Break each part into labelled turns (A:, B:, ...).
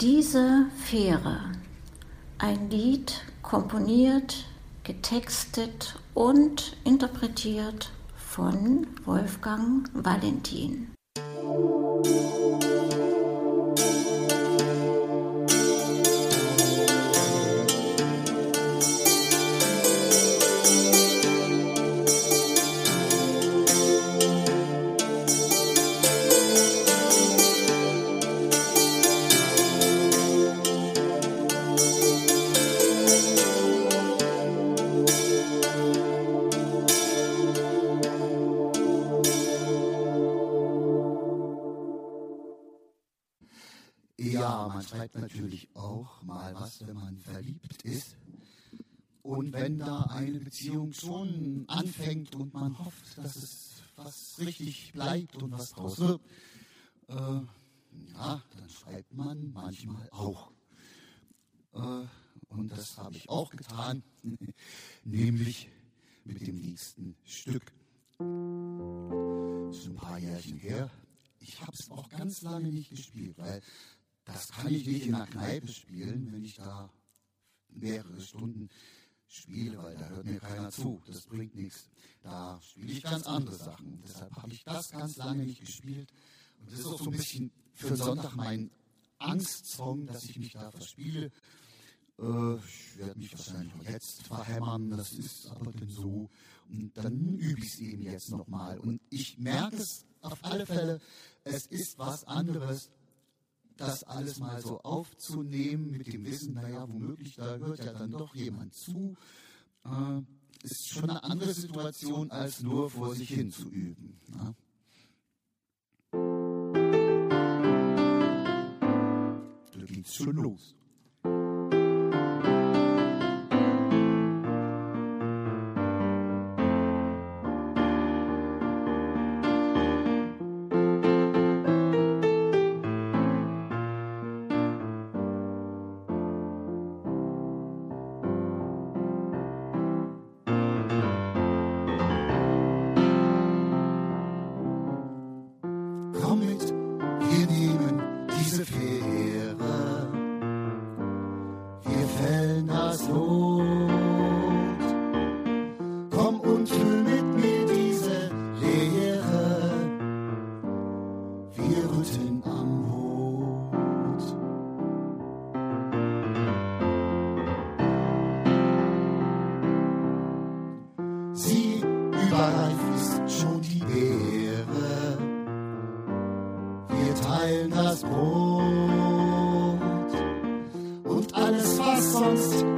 A: Diese Fähre, ein Lied komponiert, getextet und interpretiert von Wolfgang Valentin.
B: Schreibt natürlich auch mal was, wenn man verliebt ist. Und wenn da eine Beziehung schon anfängt und man hofft, dass es was richtig bleibt und was draus wird, äh, ja, dann schreibt man manchmal auch. Äh, und das habe ich auch getan, nämlich mit dem nächsten Stück. Schon ein paar Jährchen her. Ich habe es auch ganz lange nicht gespielt, weil das kann ich nicht in einer Kneipe spielen, wenn ich da mehrere Stunden spiele, weil da hört mir keiner zu. Das bringt nichts. Da spiele ich ganz andere Sachen. Deshalb habe ich das ganz lange nicht gespielt. Und das ist auch so ein bisschen für Sonntag mein Angstsong, dass ich mich da verspiele. Äh, ich werde mich wahrscheinlich auch jetzt verhämmern, das ist aber denn so. Und dann übe ich es eben jetzt nochmal. Und ich merke es auf alle Fälle, es ist was anderes, das alles mal so aufzunehmen mit dem Wissen, naja, womöglich, da hört ja dann doch jemand zu, äh, ist schon eine andere Situation, als nur vor sich hin zu üben. Na? Da geht's schon los. mit. Wir nehmen diese Fähre, wir fällen das Not. Komm und füll mit mir diese Leere, wir rütteln an. teilen das Brot. Und alles, was sonst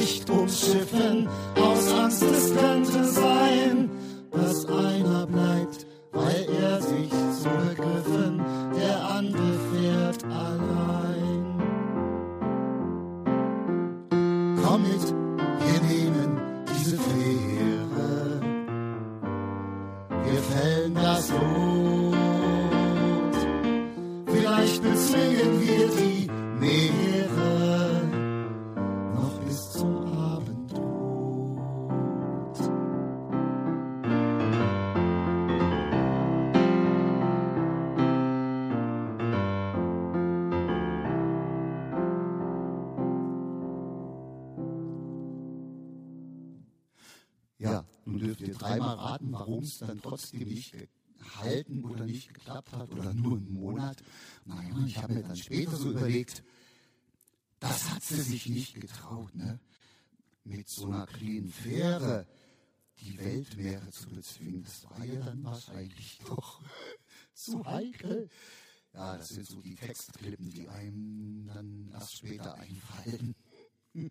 B: nicht umschiffen, dürft ihr dreimal raten, warum es dann trotzdem nicht gehalten oder nicht geklappt hat oder nur einen Monat. Naja, ich habe mir dann später so überlegt, das hat sie sich nicht getraut, ne? Mit so einer kleinen Fähre die Weltmeere zu bezwingen. Das war ja dann wahrscheinlich doch zu heikel. Ja, das sind so die Textklippen, die einem dann erst später einfallen.